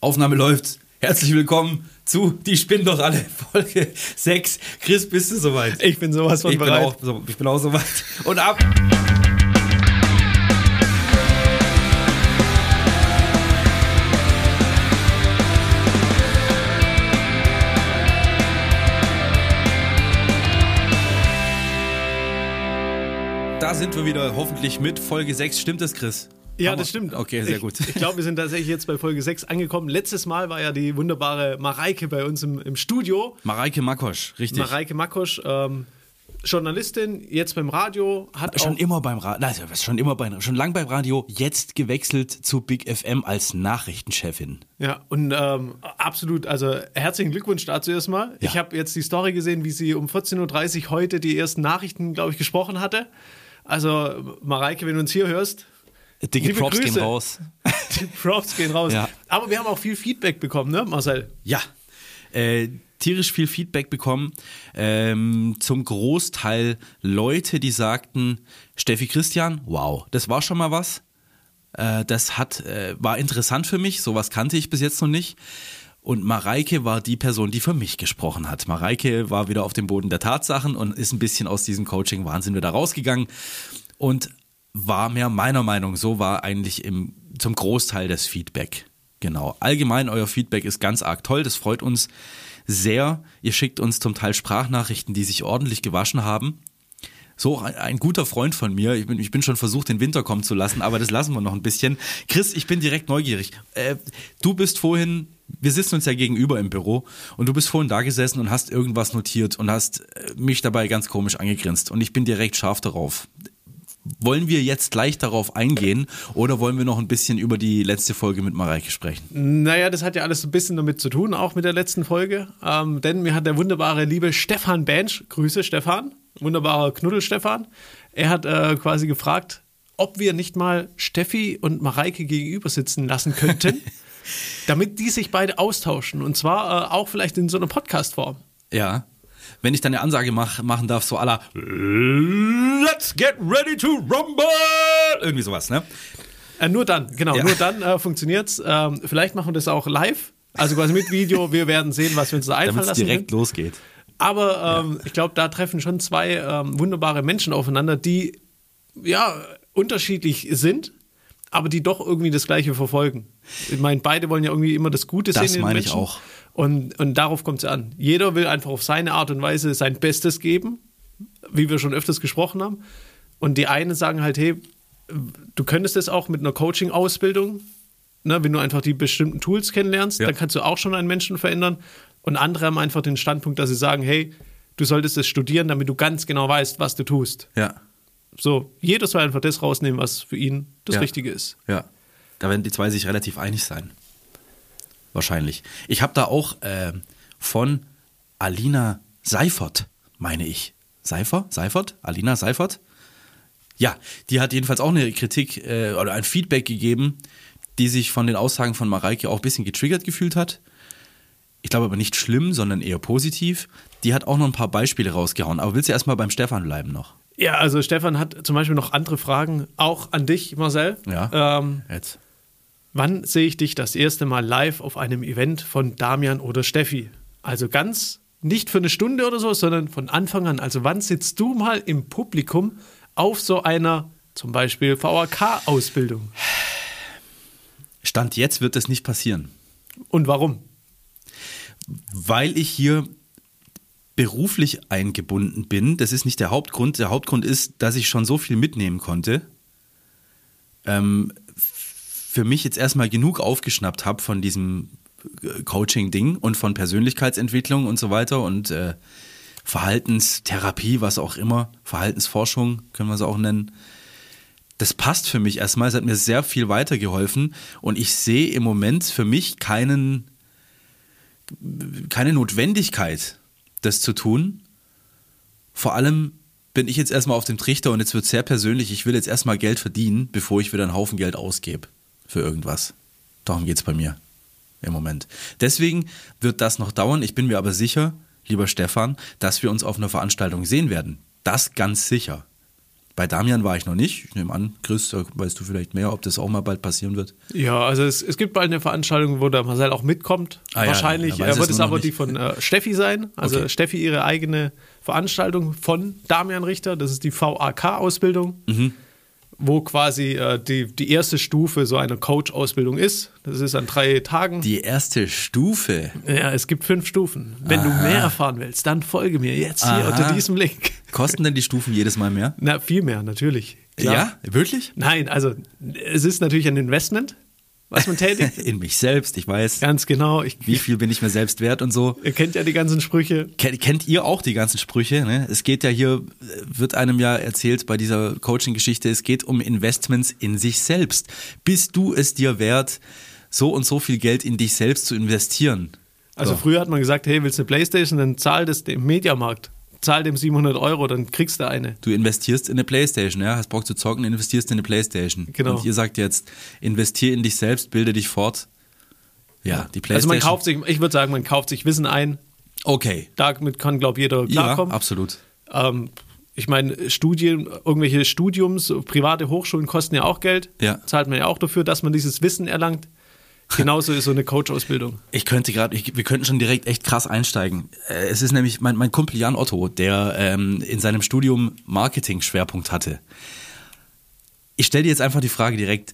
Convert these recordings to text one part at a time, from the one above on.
Aufnahme läuft. Herzlich willkommen zu Die Spinnen doch alle, Folge 6. Chris, bist du soweit? Ich bin sowas von ich bin, bereit. auch, so, ich bin auch soweit. Und ab! Da sind wir wieder, hoffentlich mit Folge 6. Stimmt das, Chris? Ja, Hammer. das stimmt. Okay, sehr gut. Ich, ich glaube, wir sind tatsächlich jetzt bei Folge 6 angekommen. Letztes Mal war ja die wunderbare Mareike bei uns im, im Studio. Mareike Makosch, richtig. Mareike Makosch, ähm, Journalistin, jetzt beim Radio, hat Schon immer beim Radio, also schon immer bei, schon lang beim Radio, jetzt gewechselt zu Big FM als Nachrichtenchefin. Ja, und ähm, absolut, also herzlichen Glückwunsch dazu erstmal. Ja. Ich habe jetzt die Story gesehen, wie sie um 14.30 Uhr heute die ersten Nachrichten, glaube ich, gesprochen hatte. Also, Mareike, wenn du uns hier hörst, Dicke Liebe Props gehen Grüße. raus. die Props gehen raus. Ja. Aber wir haben auch viel Feedback bekommen, ne, Marcel? Ja, äh, tierisch viel Feedback bekommen. Ähm, zum Großteil Leute, die sagten, Steffi Christian, wow, das war schon mal was. Äh, das hat, äh, war interessant für mich, sowas kannte ich bis jetzt noch nicht. Und Mareike war die Person, die für mich gesprochen hat. Mareike war wieder auf dem Boden der Tatsachen und ist ein bisschen aus diesem Coaching-Wahnsinn wieder rausgegangen und war mehr meiner Meinung. So war eigentlich im, zum Großteil das Feedback. Genau. Allgemein, euer Feedback ist ganz arg toll. Das freut uns sehr. Ihr schickt uns zum Teil Sprachnachrichten, die sich ordentlich gewaschen haben. So, ein, guter Freund von mir, ich bin, ich bin schon versucht, den Winter kommen zu lassen, aber das lassen wir noch ein bisschen. Chris, ich bin direkt neugierig. Äh, du bist vorhin, wir sitzen uns ja gegenüber im Büro und du bist vorhin da gesessen und hast irgendwas notiert und hast äh, mich dabei ganz komisch angegrinst und ich bin direkt scharf darauf. Wollen wir jetzt gleich darauf eingehen oder wollen wir noch ein bisschen über die letzte Folge mit Mareike sprechen? Naja, das hat ja alles ein bisschen damit zu tun, auch mit der letzten Folge. Ähm, denn mir hat der wunderbare, liebe Stefan Bench, Grüße Stefan, wunderbarer Knuddel Stefan, er hat äh, quasi gefragt, ob wir nicht mal Steffi und Mareike gegenüber sitzen lassen könnten, damit die sich beide austauschen. Und zwar äh, auch vielleicht in so einer Podcast-Form. Ja. Wenn ich dann eine Ansage mach, machen darf, so aller Let's get ready to rumble! Irgendwie sowas, ne? Äh, nur dann, genau, Ja. nur dann äh, funktioniert's. Ähm, vielleicht machen wir das auch live, also quasi mit Video. Wir werden sehen, was wir uns da einfallen Damit es lassen. direkt losgeht. Aber ähm, ich glaube, da treffen schon zwei ähm, wunderbare Menschen aufeinander, die ja unterschiedlich sind, aber die doch irgendwie das Gleiche verfolgen. Ich meine, beide wollen ja irgendwie immer das Gute Das sehen in den meine ich Menschen. auch. Und, und darauf kommt es an. Jeder will einfach auf seine Art und Weise sein Bestes geben, wie wir schon öfters gesprochen haben. Und die einen sagen halt, hey, du könntest das auch mit einer Coaching-Ausbildung, ne, wenn du einfach die bestimmten Tools kennenlernst, Ja. dann kannst du auch schon einen Menschen verändern. Und andere haben einfach den Standpunkt, dass sie sagen, hey, du solltest es studieren, damit du ganz genau weißt, was du tust. Ja. So, jeder soll einfach das rausnehmen, was für ihn das Ja. Richtige ist. Ja. Da werden die zwei sich relativ einig sein. Wahrscheinlich. Ich habe da auch äh, von Alina Seifert, meine ich. Seifer? Seifert? Alina Seifert? Ja, die hat jedenfalls auch eine Kritik äh, oder ein Feedback gegeben, die sich von den Aussagen von Mareike auch ein bisschen getriggert gefühlt hat. Ich glaube aber nicht schlimm, sondern eher positiv. Die hat auch noch ein paar Beispiele rausgehauen. Aber willst du erstmal beim Stefan bleiben noch? Ja, also Stefan hat zum Beispiel noch andere Fragen, auch an dich, Marcel. Ja. Ähm, Jetzt. Wann sehe ich dich das erste Mal live auf einem Event von Damian oder Steffi? Also ganz nicht für eine Stunde oder so, sondern von Anfang an. Also wann sitzt du mal im Publikum auf so einer zum Beispiel VAK-Ausbildung? Stand jetzt wird das nicht passieren. Und warum? weil ich hier beruflich eingebunden bin. Das ist nicht der Hauptgrund. Der Hauptgrund ist, dass ich schon so viel mitnehmen konnte. Ähm, für mich jetzt erstmal genug aufgeschnappt habe von diesem äh, Coaching-Ding und von Persönlichkeitsentwicklung und so weiter und äh, Verhaltenstherapie, was auch immer, Verhaltensforschung können wir es auch nennen. Das passt für mich erstmal. Es hat mir sehr viel weitergeholfen und ich sehe im Moment für mich keinen keine Notwendigkeit, das zu tun. Vor allem bin ich jetzt erstmal auf dem Trichter und jetzt wird sehr persönlich. Ich will jetzt erstmal Geld verdienen, bevor ich wieder einen Haufen Geld ausgebe für irgendwas. Darum geht es bei mir im Moment. Deswegen wird das noch dauern. Ich bin mir aber sicher, lieber Stefan, dass wir uns auf einer Veranstaltung sehen werden. Das ganz sicher. Bei Damian war ich noch nicht. Ich nehme an, Chris, da weißt du vielleicht mehr, ob das auch mal bald passieren wird. Ja, also es, es gibt bald eine Veranstaltung, wo der Marcel auch mitkommt. Ah ja, Wahrscheinlich er weiß äh, wird es es aber die von äh, Steffi sein. Also Okay. Steffi ihre eigene Veranstaltung von Damian Richter. Das ist die VAK-Ausbildung, Mhm. Wo quasi äh, die, die erste Stufe so einer Coach-Ausbildung ist. Das ist an drei Tagen. Die erste Stufe. ja, es gibt fünf Stufen. Wenn du mehr erfahren willst, dann folge mir jetzt hier Aha. unter diesem Link. Kosten denn die Stufen jedes Mal mehr? Na, viel mehr, natürlich. Klar. Ja, wirklich? Nein, also es ist natürlich ein Investment, was man tätigt. In mich selbst, ich weiß. Ganz genau. Ich, Wie viel bin ich mir selbst wert und so. Ihr kennt ja die ganzen Sprüche. Kennt, kennt ihr auch die ganzen Sprüche? Ne? Es geht ja hier, wird einem ja erzählt bei dieser Coaching-Geschichte, es geht um Investments in sich selbst. Bist du es dir wert, so und so viel Geld in dich selbst zu investieren? Also So. früher hat man gesagt, hey, willst du eine Playstation, dann zahl das dem Mediamarkt. Zahl dem 700 Euro, dann kriegst du eine. Du investierst in eine Playstation, ja, hast Bock zu zocken, investierst in eine Playstation. Genau. Und ihr sagt jetzt, investier in dich selbst, bilde dich fort. Ja, die Also Playstation. man kauft sich, ich würde sagen, man kauft sich Wissen ein. Okay. Damit kann, glaube ich, jeder Ja, klarkommen. absolut. ähm, ich meine, Studien, irgendwelche Studiums, private Hochschulen kosten ja auch Geld. Ja. Zahlt man ja auch dafür, dass man dieses Wissen erlangt. Genauso ist so eine Coach-Ausbildung. Ich könnte gerade, wir könnten schon direkt echt krass einsteigen. Äh, Es ist nämlich mein, mein Kumpel Jan Otto, der ähm, in seinem Studium Marketing-Schwerpunkt hatte. Ich stelle dir jetzt einfach die Frage direkt,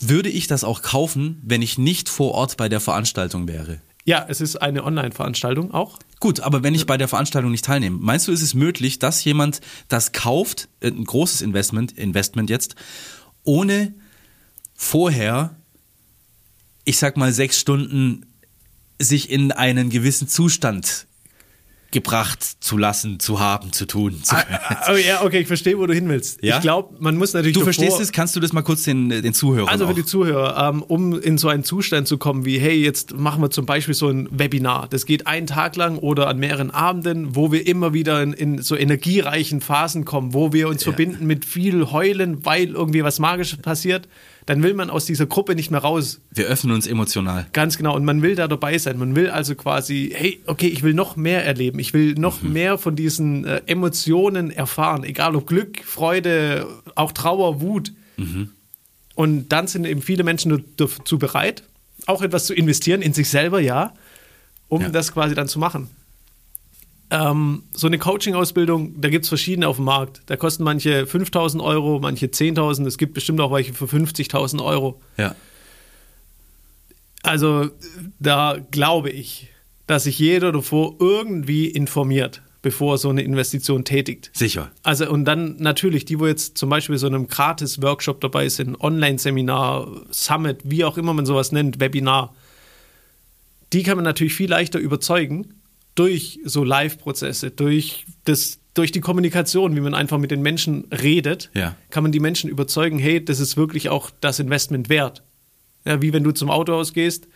würde ich das auch kaufen, wenn ich nicht vor Ort bei der Veranstaltung wäre? Ja, es ist eine Online-Veranstaltung auch. Gut, aber wenn ich bei der Veranstaltung nicht teilnehme, meinst du, ist es möglich, dass jemand das kauft, äh, ein großes Investment, Investment jetzt, ohne vorher, ich sag mal, sechs Stunden sich in einen gewissen Zustand gebracht zu lassen, zu haben, zu tun, zu können? Oh ja, okay, ich verstehe, wo du hin willst. Ja? Ich glaube, man muss natürlich Du davor- verstehst es? Kannst du das mal kurz den, den Zuhörern Also für die Zuhörer, ähm, um in so einen Zustand zu kommen wie, hey, jetzt machen wir zum Beispiel so ein Webinar. Das geht einen Tag lang oder an mehreren Abenden, wo wir immer wieder in, in so energiereichen Phasen kommen, wo wir uns Ja. verbinden mit viel Heulen, weil irgendwie was Magisches passiert. Dann will man aus dieser Gruppe nicht mehr raus. Wir öffnen uns emotional. Ganz genau. Und man will da dabei sein. Man will also quasi, hey, okay, ich will noch mehr erleben. Ich will noch mehr von diesen äh, Emotionen erfahren. Egal ob Glück, Freude, auch Trauer, Wut. Und dann sind eben viele Menschen dazu bereit, auch etwas zu investieren in sich selber, ja, um Ja. das quasi dann zu machen. Ähm, so eine Coaching-Ausbildung, da gibt es verschiedene auf dem Markt. Da kosten manche 5.000 Euro, manche 10.000. Es gibt bestimmt auch welche für 50.000 Euro. Ja. Also da glaube ich, dass sich jeder davor irgendwie informiert, bevor er so eine Investition tätigt. Sicher. Also und dann natürlich die, wo jetzt zum Beispiel so einem Gratis-Workshop dabei sind, Online-Seminar, Summit, wie auch immer man sowas nennt, Webinar, die kann man natürlich viel leichter überzeugen durch so Live-Prozesse, durch das durch die Kommunikation, wie man einfach mit den Menschen redet, Ja. kann man die Menschen überzeugen, hey, das ist wirklich auch das Investment wert. Ja, wie wenn du zum Autohaus gehst,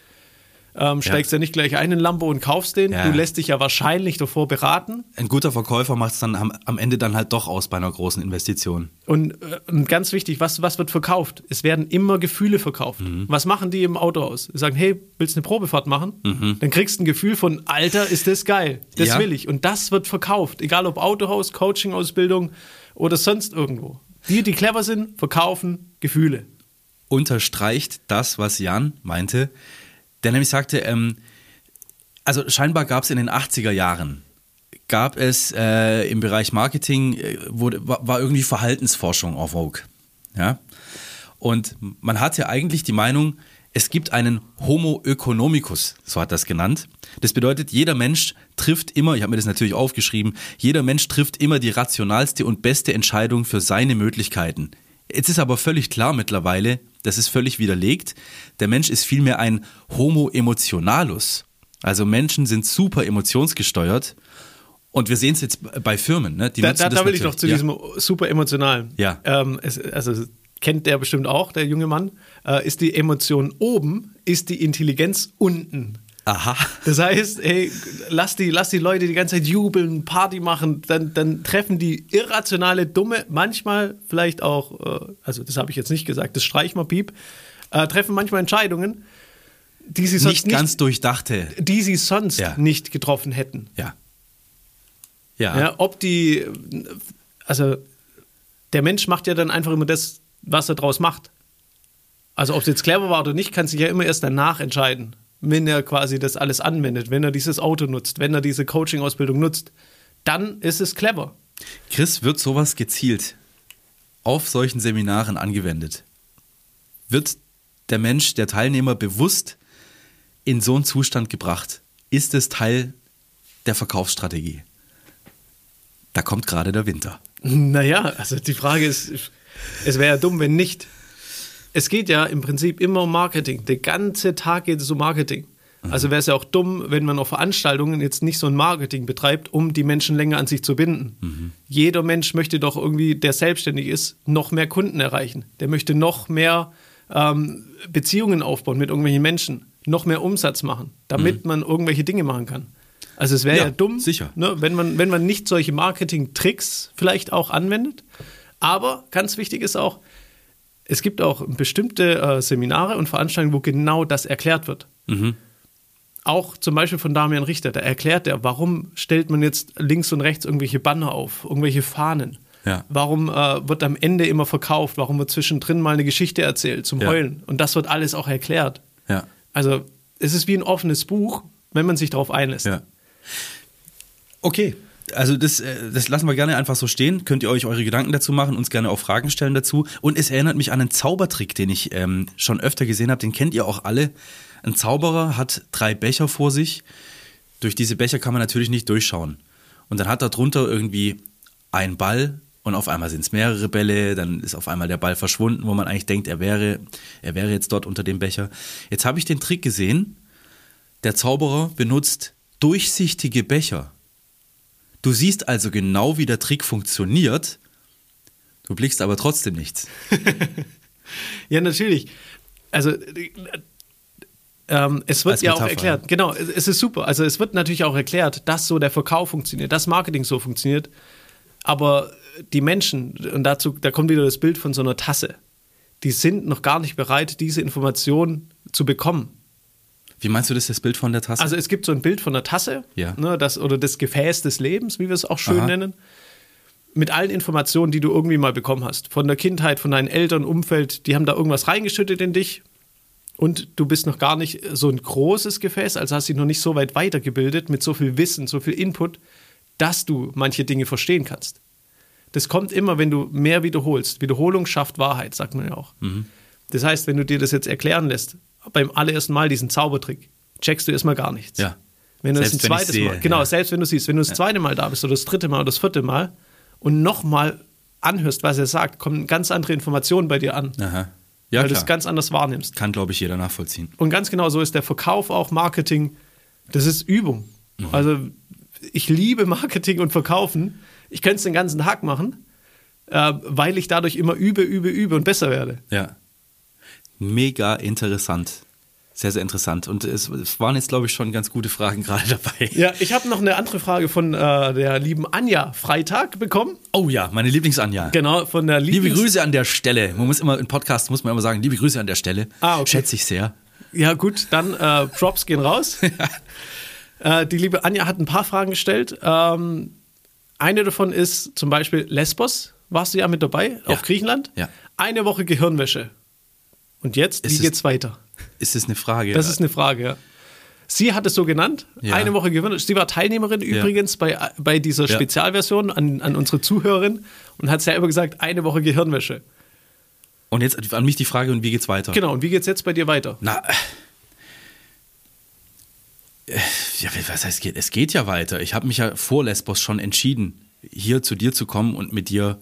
ähm, steigst ja. nicht gleich ein in Lambo und kaufst den. Ja. Du lässt dich ja wahrscheinlich davor beraten. Ein guter Verkäufer macht es dann am, am Ende dann halt doch aus bei einer großen Investition. Und, äh, und ganz wichtig, was, was wird verkauft? Es werden immer Gefühle verkauft. Mhm. Was machen die im Autohaus? Sie sagen, hey, willst du eine Probefahrt machen? Mhm. Dann kriegst du ein Gefühl von, Alter, ist das geil. Das Ja. will ich. Und das wird verkauft. Egal ob Autohaus, Coaching-Ausbildung oder sonst irgendwo. Die, die clever sind, verkaufen Gefühle. unterstreicht das, was Jan meinte, der nämlich sagte, ähm, also scheinbar gab es in den 80er Jahren, gab es äh, im Bereich Marketing, äh, wurde, war, irgendwie Verhaltensforschung auf Vogue. Ja? Und man hatte eigentlich die Meinung, es gibt einen Homo economicus, so hat das genannt. Das bedeutet, jeder Mensch trifft immer, ich habe mir das natürlich aufgeschrieben, jeder Mensch trifft immer die rationalste und beste Entscheidung für seine Möglichkeiten. Jetzt ist aber völlig klar mittlerweile, das ist völlig widerlegt, der Mensch ist vielmehr ein Homo emotionalus. Also Menschen sind super emotionsgesteuert und wir sehen es jetzt bei Firmen. Ne? Die Da, da, das da will ich noch zu Ja. diesem super emotionalen. Ja. Ähm, es, also kennt der bestimmt auch, der junge Mann. Äh, ist die Emotion oben, ist die Intelligenz unten. Aha. Das heißt, hey, lass die, lass die Leute die ganze Zeit jubeln, Party machen, dann, dann treffen die irrationale, dumme, manchmal vielleicht auch, äh, also das habe ich jetzt nicht gesagt, das streich mal piep, äh, treffen manchmal Entscheidungen, die sie sonst Nicht nicht, ganz durchdachte. die sie sonst Ja. nicht getroffen hätten. Ja. Ja. Ja, ob die, also der Mensch macht ja dann einfach immer das, was er draus macht. Also ob es jetzt clever war oder nicht, kann sich ja immer erst danach entscheiden, wenn er quasi das alles anwendet, wenn er dieses Auto nutzt, wenn er diese Coaching-Ausbildung nutzt, dann ist es clever. Chris, wird sowas gezielt auf solchen Seminaren angewendet? Wird der Mensch, der Teilnehmer bewusst in so einen Zustand gebracht? Ist es Teil der Verkaufsstrategie? Da kommt gerade der Winter. Naja, also die Frage ist, es wäre ja dumm, wenn nicht. Es geht ja im Prinzip immer um Marketing. Der ganze Tag geht es um Marketing. Also wäre es ja auch dumm, wenn man auf Veranstaltungen jetzt nicht so ein Marketing betreibt, um die Menschen länger an sich zu binden. Mhm. Jeder Mensch möchte doch irgendwie, der selbstständig ist, noch mehr Kunden erreichen. Der möchte noch mehr ähm, Beziehungen aufbauen mit irgendwelchen Menschen, noch mehr Umsatz machen, damit mhm. man irgendwelche Dinge machen kann. Also es wäre ja, ja, dumm, sicher. Ne, wenn, man, wenn man nicht solche Marketing-Tricks vielleicht auch anwendet. Aber ganz wichtig ist auch, es gibt auch bestimmte äh, Seminare und Veranstaltungen, wo genau das erklärt wird. Mhm. Auch zum Beispiel von Damian Richter, da erklärt er, warum stellt man jetzt links und rechts irgendwelche Banner auf, irgendwelche Fahnen. Ja. Warum äh, wird am Ende immer verkauft? Warum wird zwischendrin mal eine Geschichte erzählt zum ja. Heulen? Und das wird alles auch erklärt. Ja. Also es ist wie ein offenes Buch, wenn man sich darauf einlässt. Okay, also das, äh, das lassen wir gerne einfach so stehen. Könnt ihr euch eure Gedanken dazu machen, uns gerne auch Fragen stellen dazu. Und es erinnert mich an einen Zaubertrick, den ich ähm, schon öfter gesehen habe. Den kennt ihr auch alle. Ein Zauberer hat drei Becher vor sich. Durch diese Becher kann man natürlich nicht durchschauen. Und dann hat er drunter irgendwie einen Ball und auf einmal sind es mehrere Bälle, dann ist auf einmal der Ball verschwunden, wo man eigentlich denkt, er wäre, er wäre jetzt dort unter dem Becher. Jetzt habe ich den Trick gesehen. Der Zauberer benutzt durchsichtige Becher. Du siehst also genau, wie der Trick funktioniert, du blickst aber trotzdem nichts. ja, natürlich. Also ähm, es wird Als ja Metapher. auch erklärt, genau, es ist super. Also es wird natürlich auch erklärt, dass so der Verkauf funktioniert, dass Marketing so funktioniert. Aber die Menschen, und dazu, da kommt wieder das Bild von so einer Tasse, die sind noch gar nicht bereit, diese Information zu bekommen. Wie meinst du das, das Bild von der Tasse? Also es gibt so ein Bild von der Tasse ja. ne, das, oder das Gefäß des Lebens, wie wir es auch schön Aha. nennen, mit allen Informationen, die du irgendwie mal bekommen hast. Von der Kindheit, von deinen Eltern, Umfeld, die haben da irgendwas reingeschüttet in dich und du bist noch gar nicht so ein großes Gefäß, also hast dich noch nicht so weit weitergebildet mit so viel Wissen, so viel Input, dass du manche Dinge verstehen kannst. Das kommt immer, wenn du mehr wiederholst. Wiederholung schafft Wahrheit, sagt man ja auch. Mhm. Das heißt, wenn du dir das jetzt erklären lässt, beim allerersten Mal diesen Zaubertrick, checkst du erstmal gar nichts. Ja. Wenn du selbst das ein zweites sehe, Mal, genau, ja. selbst wenn du siehst, wenn du das zweite Mal da bist oder das dritte Mal oder das vierte Mal und nochmal anhörst, was er sagt, kommen ganz andere Informationen bei dir an. Aha. Ja, weil du es ganz anders wahrnimmst. Kann, glaube ich, jeder nachvollziehen. Und ganz genau so ist der Verkauf auch Marketing. Das ist Übung. Mhm. Also ich liebe Marketing und Verkaufen. Ich könnte es den ganzen Tag machen, äh, weil ich dadurch immer übe, übe, übe und besser werde. Ja mega interessant. Sehr, sehr interessant. Und es, waren jetzt, glaube ich, schon ganz gute Fragen gerade dabei. Ja, ich habe noch eine andere Frage von äh, der lieben Anja Freitag bekommen. Oh ja, meine Lieblings-Anja. Genau, von der Lieblings Liebe Grüße an der Stelle. Man muss immer, im Podcast muss man immer sagen, liebe Grüße an der Stelle. Ah, okay. Schätze ich sehr. Ja, gut, dann äh, Props gehen raus. äh, die liebe Anja hat ein paar Fragen gestellt. Ähm, eine davon ist zum Beispiel Lesbos. Warst du ja mit dabei ja. auf Griechenland? Ja. Eine Woche Gehirnwäsche. Und jetzt, ist wie geht's weiter? Ist das eine Frage? Das ist eine Frage, ja. Sie hat es so genannt, ja. eine Woche gewonnen. Sie war Teilnehmerin ja. übrigens bei, bei dieser ja. Spezialversion an, an unsere Zuhörerin und hat selber gesagt, eine Woche Gehirnwäsche. Und jetzt an mich die Frage, und wie geht's weiter? Genau, und wie geht's jetzt bei dir weiter? Na, äh, ja, was heißt, es geht ja weiter. Ich habe mich ja vor Lesbos schon entschieden, hier zu dir zu kommen und mit dir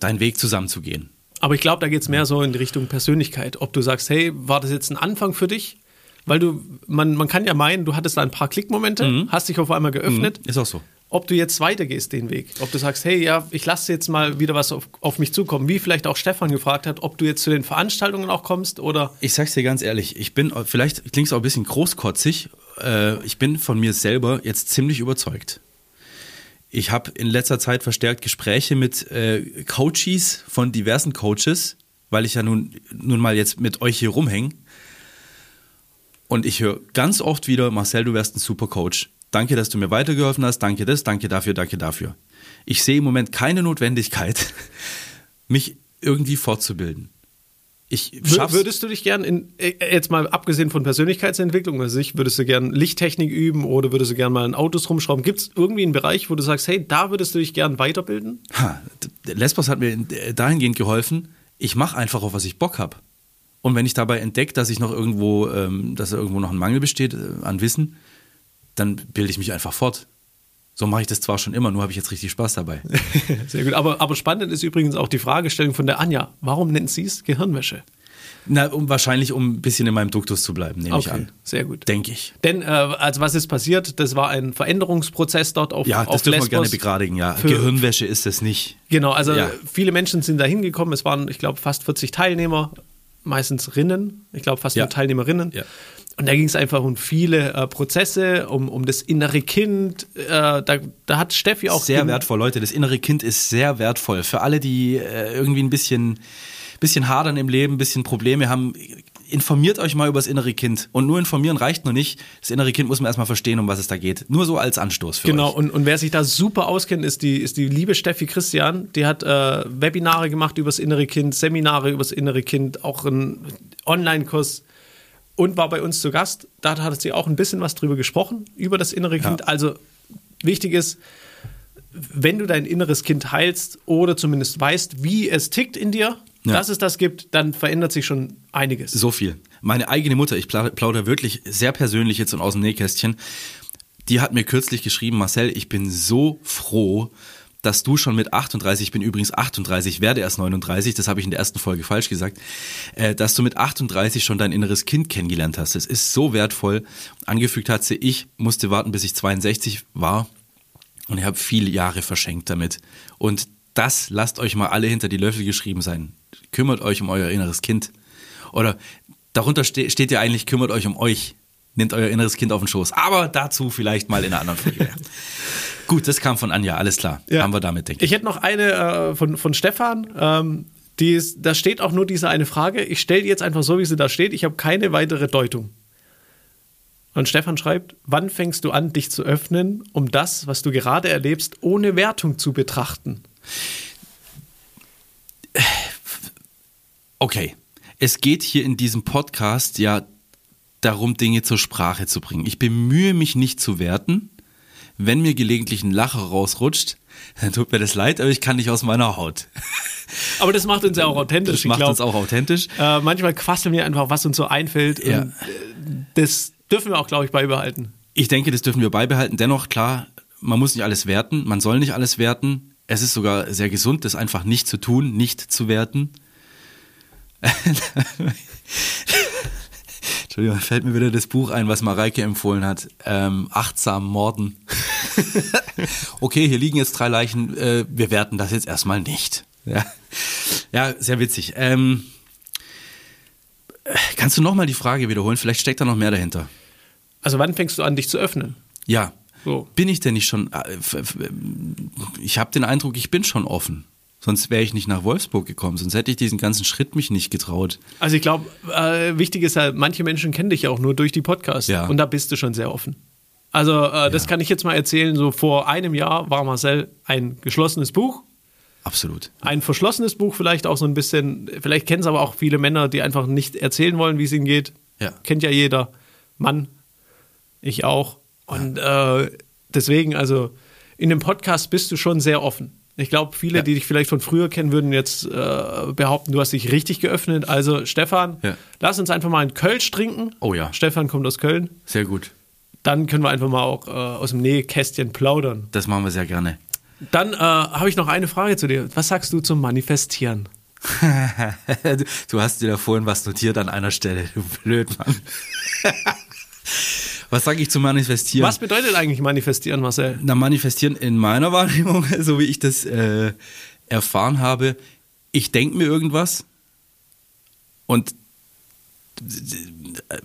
deinen Weg zusammenzugehen. Aber ich glaube, da geht es mehr so in die Richtung Persönlichkeit. Ob du sagst, hey, war das jetzt ein Anfang für dich? Weil du, man, man kann ja meinen, du hattest da ein paar Klickmomente, mhm. hast dich auf einmal geöffnet. Mhm. Ist auch so. Ob du jetzt weitergehst den Weg. Ob du sagst, hey, ja, ich lasse jetzt mal wieder was auf, auf mich zukommen. Wie vielleicht auch Stefan gefragt hat, ob du jetzt zu den Veranstaltungen auch kommst oder. Ich sag's dir ganz ehrlich, ich bin, vielleicht klingt es auch ein bisschen großkotzig, äh, ich bin von mir selber jetzt ziemlich überzeugt. Ich habe in letzter Zeit verstärkt Gespräche mit äh, Coaches von diversen Coaches, weil ich ja nun, nun mal jetzt mit euch hier rumhänge. Und ich höre ganz oft wieder, Marcel, du wärst ein super Coach. Danke, dass du mir weitergeholfen hast. Danke das, danke dafür, danke dafür. Ich sehe im Moment keine Notwendigkeit, mich irgendwie fortzubilden. Ich Wür- Würdest du dich gern in, äh, jetzt mal abgesehen von Persönlichkeitsentwicklung, also ich, würdest du gern Lichttechnik üben oder würdest du gern mal in Autos rumschrauben? Gibt es irgendwie einen Bereich, wo du sagst, hey, da würdest du dich gern weiterbilden? Ha, Lesbos hat mir äh, dahingehend geholfen, ich mache einfach auf, was ich Bock habe. Und wenn ich dabei entdecke, dass ich noch irgendwo, ähm, dass da irgendwo noch ein Mangel besteht äh, an Wissen, dann bilde ich mich einfach fort. So mache ich das zwar schon immer, nur habe ich jetzt richtig Spaß dabei. Sehr gut. Aber, aber spannend ist übrigens auch die Fragestellung von der Anja. Warum nennt sie es Gehirnwäsche? Na, um, wahrscheinlich, um ein bisschen in meinem Duktus zu bleiben, nehme ich an. sehr gut. Denke ich. Denn, äh, also was ist passiert? Das war ein Veränderungsprozess dort auf, Ja, auf das dürfen wir gerne begradigen, ja. Für- Gehirnwäsche ist es nicht. Genau, also Ja. viele Menschen sind da hingekommen. Es waren, ich glaube, fast 40 Teilnehmer, meistens Rinnen. Ich glaube, fast Ja. nur Teilnehmerinnen. Ja. Und da ging es einfach um viele äh, Prozesse, um, um das innere Kind. Äh, da, da hat Steffi auch sehr wertvoll, Leute. Das innere Kind ist sehr wertvoll. Für alle, die äh, irgendwie ein bisschen, bisschen hadern im Leben, ein bisschen Probleme haben, informiert euch mal über das innere Kind. Und nur informieren reicht noch nicht. Das innere Kind muss man erstmal verstehen, um was es da geht. Nur so als Anstoß für Genau, euch. und, und wer sich da super auskennt, ist die, ist die liebe Steffi Christian. Die hat äh, Webinare gemacht übers innere Kind, Seminare übers innere Kind, auch einen Online-Kurs und war bei uns zu Gast. Da hat sie auch ein bisschen was drüber gesprochen, über das innere Kind. Also wichtig ist, wenn du dein inneres Kind heilst oder zumindest weißt, wie es tickt in dir, Ja. dass es das gibt, dann verändert sich schon einiges. So viel. Meine eigene Mutter, ich pla- plaudere wirklich sehr persönlich jetzt und aus dem Nähkästchen, die hat mir kürzlich geschrieben, Marcel, ich bin so froh, dass du schon mit 38, ich bin übrigens 38, werde erst 39, das habe ich in der ersten Folge falsch gesagt, äh, dass du mit 38 schon dein inneres Kind kennengelernt hast. Das ist so wertvoll. Angefügt hat sie, ich musste warten, bis ich 62 war und ich habe viele Jahre verschenkt damit. Und das lasst euch mal alle hinter die Löffel geschrieben sein. Kümmert euch um euer inneres Kind. Oder darunter ste steht ja eigentlich, kümmert euch um euch. Nehmt euer inneres Kind auf den Schoß. Aber dazu vielleicht mal in einer anderen Folge. Gut, das kam von Anja, alles klar. Ja. Haben wir damit, denke ich. Ich hätte noch eine äh, von, von Stefan. Ähm, die ist, da steht auch nur diese eine Frage. Ich stelle die jetzt einfach so, wie sie da steht. Ich habe keine weitere Deutung. Und Stefan schreibt, wann fängst du an, dich zu öffnen, um das, was du gerade erlebst, ohne Wertung zu betrachten? Okay. Es geht hier in diesem Podcast ja darum, Dinge zur Sprache zu bringen. Ich bemühe mich nicht zu werten. Wenn mir gelegentlich ein Lacher rausrutscht, dann tut mir das leid, aber ich kann nicht aus meiner Haut. Aber das macht uns ja auch authentisch. Das macht glaub, uns auch authentisch. Äh, manchmal quasseln wir einfach, was uns so einfällt. Ja. Und, äh, das dürfen wir auch, glaube ich, beibehalten. Ich denke, das dürfen wir beibehalten. Dennoch, klar, man muss nicht alles werten, man soll nicht alles werten. Es ist sogar sehr gesund, das einfach nicht zu tun, nicht zu werten. Entschuldigung, fällt mir wieder das Buch ein, was Mareike empfohlen hat. Ähm, achtsam Morden. okay, hier liegen jetzt drei Leichen. Äh, wir werten das jetzt erstmal nicht. Ja, ja sehr witzig. Ähm, äh, kannst du nochmal die Frage wiederholen? Vielleicht steckt da noch mehr dahinter. Also wann fängst du an, dich zu öffnen? Ja. So. Bin ich denn nicht schon. äh, Ich habe den Eindruck, ich bin schon offen. Sonst wäre ich nicht nach Wolfsburg gekommen, sonst hätte ich diesen ganzen Schritt mich nicht getraut. Also ich glaube, äh, wichtig ist halt, manche Menschen kennen dich ja auch nur durch die Podcasts. Ja. Und da bist du schon sehr offen. Also äh, das kann ich jetzt mal erzählen. So vor einem Jahr war Marcel ein geschlossenes Buch. Absolut. Ein verschlossenes Buch vielleicht auch so ein bisschen. Vielleicht kennen es aber auch viele Männer, die einfach nicht erzählen wollen, wie es ihnen geht. Ja. Kennt ja jeder. Mann. Ich auch. Und äh, deswegen, also in dem Podcast bist du schon sehr offen. Ich glaube, viele, Ja. die dich vielleicht von früher kennen, würden jetzt äh, behaupten, du hast dich richtig geöffnet. Also Stefan, Ja. lass uns einfach mal einen Kölsch trinken. Oh ja. Stefan kommt aus Köln. Sehr gut. Dann können wir einfach mal auch äh, aus dem Nähkästchen plaudern. Das machen wir sehr gerne. Dann äh, habe ich noch eine Frage zu dir. Was sagst du zum Manifestieren? du hast dir da vorhin was notiert an einer Stelle, du Blödmann. was sage ich zu manifestieren? Was bedeutet eigentlich manifestieren, Marcel? Na, manifestieren in meiner Wahrnehmung, so wie ich das äh, erfahren habe, ich denke mir irgendwas und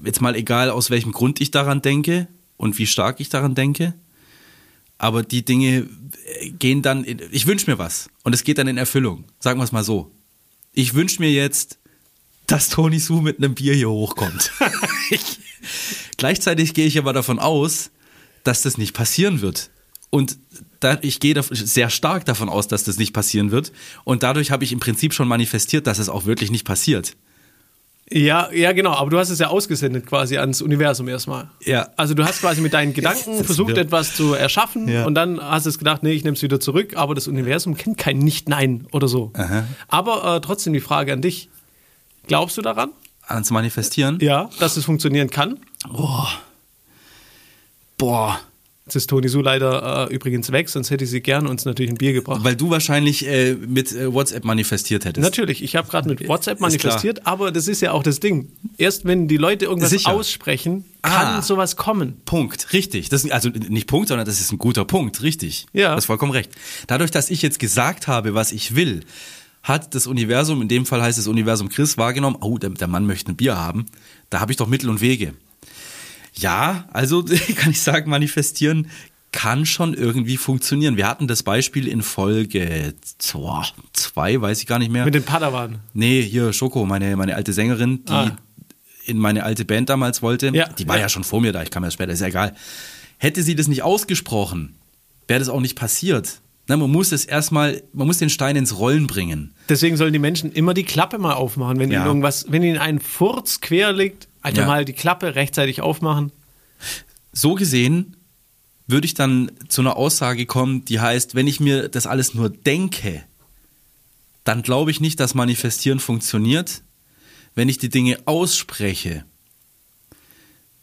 jetzt mal egal, aus welchem Grund ich daran denke und wie stark ich daran denke, aber die Dinge äh, gehen dann, in, ich wünsche mir was und es geht dann in Erfüllung, sagen wir es mal so. Ich wünsche mir jetzt, dass Tony Su mit einem Bier hier hochkommt. ich, gleichzeitig gehe ich aber davon aus, dass das nicht passieren wird. Und da, ich gehe sehr stark davon aus, dass das nicht passieren wird. Und dadurch habe ich im Prinzip schon manifestiert, dass es auch wirklich nicht passiert. Ja, ja, genau. Aber du hast es ja ausgesendet quasi ans Universum erstmal. Ja. Also du hast quasi mit deinen Gedanken versucht, etwas zu erschaffen Ja. und dann hast du es gedacht, nee, ich nehme es wieder zurück. Aber das Universum kennt kein Nicht-Nein oder so. Aha. Aber äh, trotzdem die Frage an dich. Glaubst du daran? Ans Manifestieren? Ja, dass es funktionieren kann? Boah. Jetzt ist Toni Su leider äh, übrigens weg, sonst hätte sie gern uns natürlich ein Bier gebracht. Weil du wahrscheinlich äh, mit äh, WhatsApp manifestiert hättest. Natürlich, ich habe gerade mit WhatsApp Ist manifestiert, aber das ist ja auch das Ding. Erst wenn die Leute irgendwas Sicher. aussprechen, kann Ah. sowas kommen. Punkt, richtig. Das ist, also nicht Punkt, sondern das ist ein guter Punkt, richtig. Ja. Du hast vollkommen recht. Dadurch, dass ich jetzt gesagt habe, was ich will, hat das Universum, in dem Fall heißt das Universum Chris, wahrgenommen, oh, der, der Mann möchte ein Bier haben. Da habe ich doch Mittel und Wege. Ja, also kann ich sagen, manifestieren kann schon irgendwie funktionieren. Wir hatten das Beispiel in Folge boah, zwei, weiß ich gar nicht mehr. Mit den Padawan. Nee, hier Schoko, meine, meine alte Sängerin, die Ah. in meine alte Band damals wollte. Ja, die war ja. ja. schon vor mir da, ich kam erst später, ist ja egal. Hätte sie das nicht ausgesprochen, wäre das auch nicht passiert. Na, man muss es erstmal, man muss den Stein ins Rollen bringen. Deswegen sollen die Menschen immer die Klappe mal aufmachen, wenn Ja. ihnen irgendwas, wenn ihnen ein Furz quer liegt, einfach Ja. mal die Klappe rechtzeitig aufmachen. So gesehen würde ich dann zu einer Aussage kommen, die heißt, wenn ich mir das alles nur denke, dann glaube ich nicht, dass Manifestieren funktioniert. Wenn ich die Dinge ausspreche,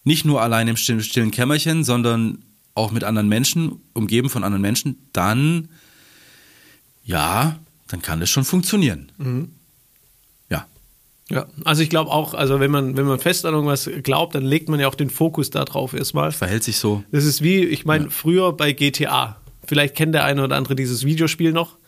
nicht nur allein im stillen, stillen Kämmerchen, sondern auch mit anderen Menschen, umgeben von anderen Menschen, dann, ja, dann kann das schon funktionieren. Ja. Ja, also ich glaube auch, also wenn man, wenn man fest an irgendwas glaubt, dann legt man ja auch den Fokus da drauf erstmal. Verhält sich so. Das ist wie, ich meine, früher bei GTA. Vielleicht kennt der eine oder andere dieses Videospiel noch.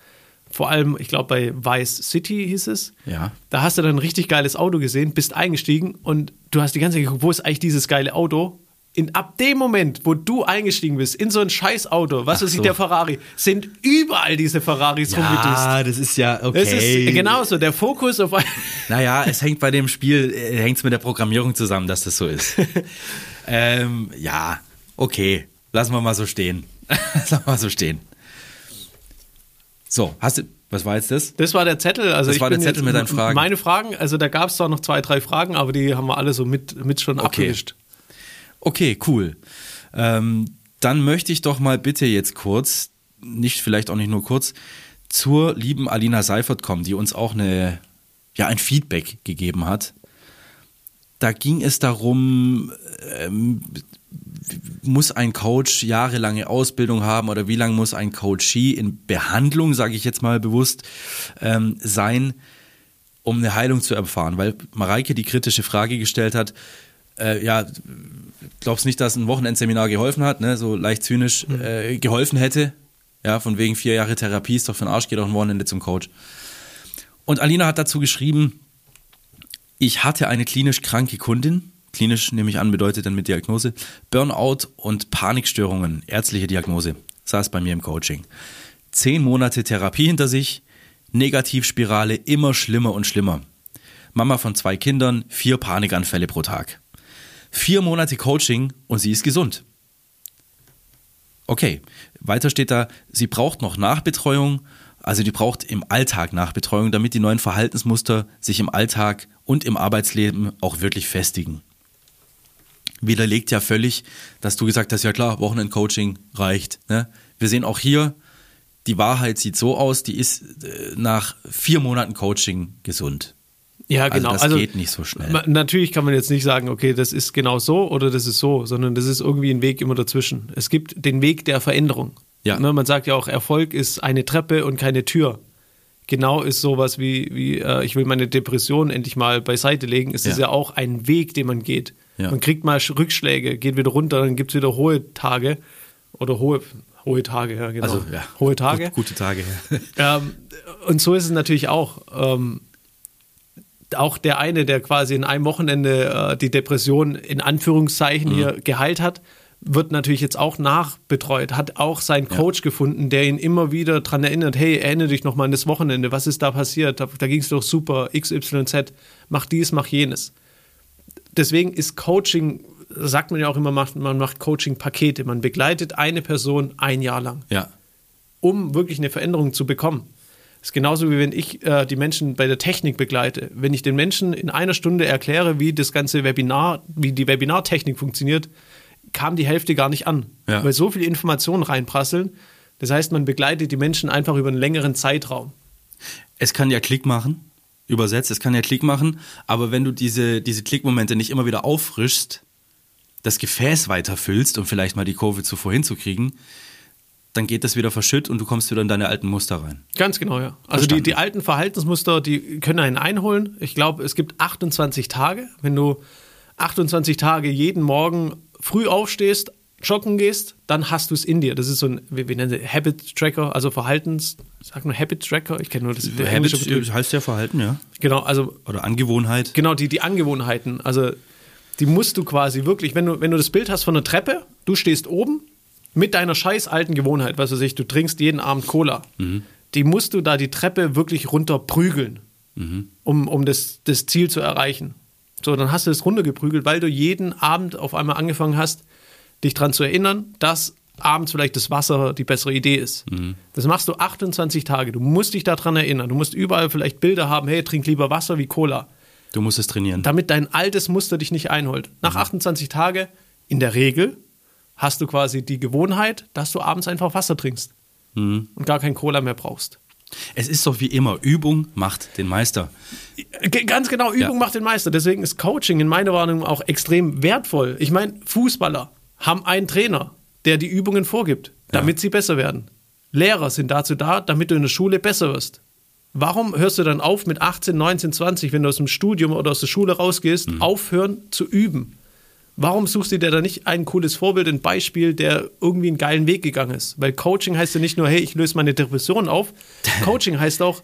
Vor allem, ich glaube, bei Vice City hieß es. Ja. Da hast du dann ein richtig geiles Auto gesehen, bist eingestiegen und du hast die ganze Zeit geguckt, wo ist eigentlich dieses geile Auto? In, ab dem Moment, wo du eingestiegen bist in so ein scheiß Auto, was Ach weiß ich, so. der Ferrari, sind überall diese Ferraris rumgedüst. das ist ja okay. Es ist genauso, der Fokus auf Naja, es hängt bei dem Spiel, äh, hängt es mit der Programmierung zusammen, dass das so ist. ähm, ja, okay. Lassen wir mal so stehen. Lassen wir mal so stehen. So, hast du, was war jetzt das? Das war der Zettel. Also Das ich war der Zettel mit deinen Fragen. Meine Fragen, also da gab es zwar noch zwei, drei Fragen, aber die haben wir alle so mit, mit schon Okay. abgewischt. Okay, cool. Ähm, dann möchte ich doch mal bitte jetzt kurz, nicht vielleicht auch nicht nur kurz, zur lieben Alina Seifert kommen, die uns auch eine, ja, ein Feedback gegeben hat. Da ging es darum, ähm, muss ein Coach jahrelange Ausbildung haben oder wie lange muss ein Coachee in Behandlung, sage ich jetzt mal bewusst, ähm, sein, um eine Heilung zu erfahren? Weil Mareike die kritische Frage gestellt hat, äh, ja, glaubst nicht, dass ein Wochenendseminar geholfen hat, ne? so leicht zynisch äh, geholfen hätte? Ja, von wegen vier Jahre Therapie ist doch für den Arsch, geht doch ein Wochenende zum Coach. Und Alina hat dazu geschrieben, ich hatte eine klinisch kranke Kundin, klinisch nehme ich an, bedeutet dann mit Diagnose, Burnout und Panikstörungen, ärztliche Diagnose, saß bei mir im Coaching. Zehn Monate Therapie hinter sich, Negativspirale immer schlimmer und schlimmer. Mama von zwei Kindern, vier Panikanfälle pro Tag. Vier Monate Coaching und sie ist gesund. Okay, weiter steht da, sie braucht noch Nachbetreuung, also die braucht im Alltag Nachbetreuung, damit die neuen Verhaltensmuster sich im Alltag und im Arbeitsleben auch wirklich festigen. Widerlegt ja völlig, dass du gesagt hast, ja klar, Wochenend-Coaching reicht. Ne? Wir sehen auch hier, die Wahrheit sieht so aus, die ist äh, nach vier Monaten Coaching gesund. Ja, Also genau. das geht nicht so schnell. Natürlich kann man jetzt nicht sagen, okay, das ist genau so oder das ist so, sondern das ist irgendwie ein Weg immer dazwischen. Es gibt den Weg der Veränderung. Ja. Ne, man sagt ja auch, Erfolg ist eine Treppe und keine Tür. Genau ist sowas wie, wie äh, ich will meine Depression endlich mal beiseite legen, ist es Ja. ja auch ein Weg, den man geht. Ja. Man kriegt mal Sch- Rückschläge, geht wieder runter, dann gibt es wieder hohe Tage oder hohe, hohe Tage, ja, genau. Also ja, hohe Tage. Gut, gute Tage. Ja. Ähm, und so ist es natürlich auch. Ähm, auch der eine, der quasi in einem Wochenende äh, die Depression in Anführungszeichen hier geheilt hat, wird natürlich jetzt auch nachbetreut, hat auch seinen Coach gefunden, der ihn immer wieder daran erinnert, hey, erinnere dich nochmal an das Wochenende, was ist da passiert? Da, da ging es doch super, XYZ, mach dies, mach jenes. Deswegen ist Coaching sagt man ja auch immer, man macht Coaching-Pakete. Man begleitet eine Person ein Jahr lang, Ja. um wirklich eine Veränderung zu bekommen. Das ist genauso wie wenn ich äh, die Menschen bei der Technik begleite. Wenn ich den Menschen in einer Stunde erkläre, wie das ganze Webinar, wie die Webinartechnik funktioniert, kam die Hälfte gar nicht an, Ja. weil so viele Informationen reinprasseln. Das heißt, man begleitet die Menschen einfach über einen längeren Zeitraum. Es kann ja Klick machen, übersetzt, es kann ja Klick machen, aber wenn du diese, diese Klickmomente nicht immer wieder auffrischst, das Gefäß weiterfüllst, um vielleicht mal die Kurve zuvor hinzukriegen, dann geht das wieder verschütt und du kommst wieder in deine alten Muster rein. Ganz genau, ja. Also die, die alten Verhaltensmuster, die können einen einholen. Ich glaube, es gibt 28 Tage. Wenn du 28 Tage jeden Morgen früh aufstehst, joggen gehst, dann hast du es in dir. Das ist so ein, wie, wie nennen sie, Habit Tracker, also Verhaltens, sag nur Habit Tracker, ich kenne nur das der englische Begriff. Habit heißt ja Verhalten, ja. Genau, also Oder Angewohnheit. Genau, die, die Angewohnheiten. Also die musst du quasi wirklich, wenn du, wenn du das Bild hast von einer Treppe, du stehst oben mit deiner scheiß alten Gewohnheit, was weiß ich, du trinkst jeden Abend Cola. Die musst du da die Treppe wirklich runter prügeln, um, um das, das Ziel zu erreichen. So, dann hast du es runtergeprügelt, weil du jeden Abend auf einmal angefangen hast, dich daran zu erinnern, dass abends vielleicht das Wasser die bessere Idee ist. Das machst du 28 Tage. Du musst dich daran erinnern. Du musst überall vielleicht Bilder haben, hey, trink lieber Wasser wie Cola Du musst es trainieren. damit dein altes Muster dich nicht einholt. Nach 28 Tage, in der Regel, hast du quasi die Gewohnheit, dass du abends einfach Wasser trinkst und gar kein Cola mehr brauchst. Es ist doch wie immer, Übung macht den Meister. Ganz genau, Übung Ja. macht den Meister. Deswegen ist Coaching in meiner Wahrnehmung auch extrem wertvoll. Ich meine, Fußballer haben einen Trainer, der die Übungen vorgibt, damit sie besser werden. Lehrer sind dazu da, damit du in der Schule besser wirst. Warum hörst du dann auf mit 18, 19, 20, wenn du aus dem Studium oder aus der Schule rausgehst, aufhören zu üben? Warum suchst du dir da nicht ein cooles Vorbild, ein Beispiel, der irgendwie einen geilen Weg gegangen ist? Weil Coaching heißt ja nicht nur, hey, ich löse meine Depression auf. Coaching heißt auch,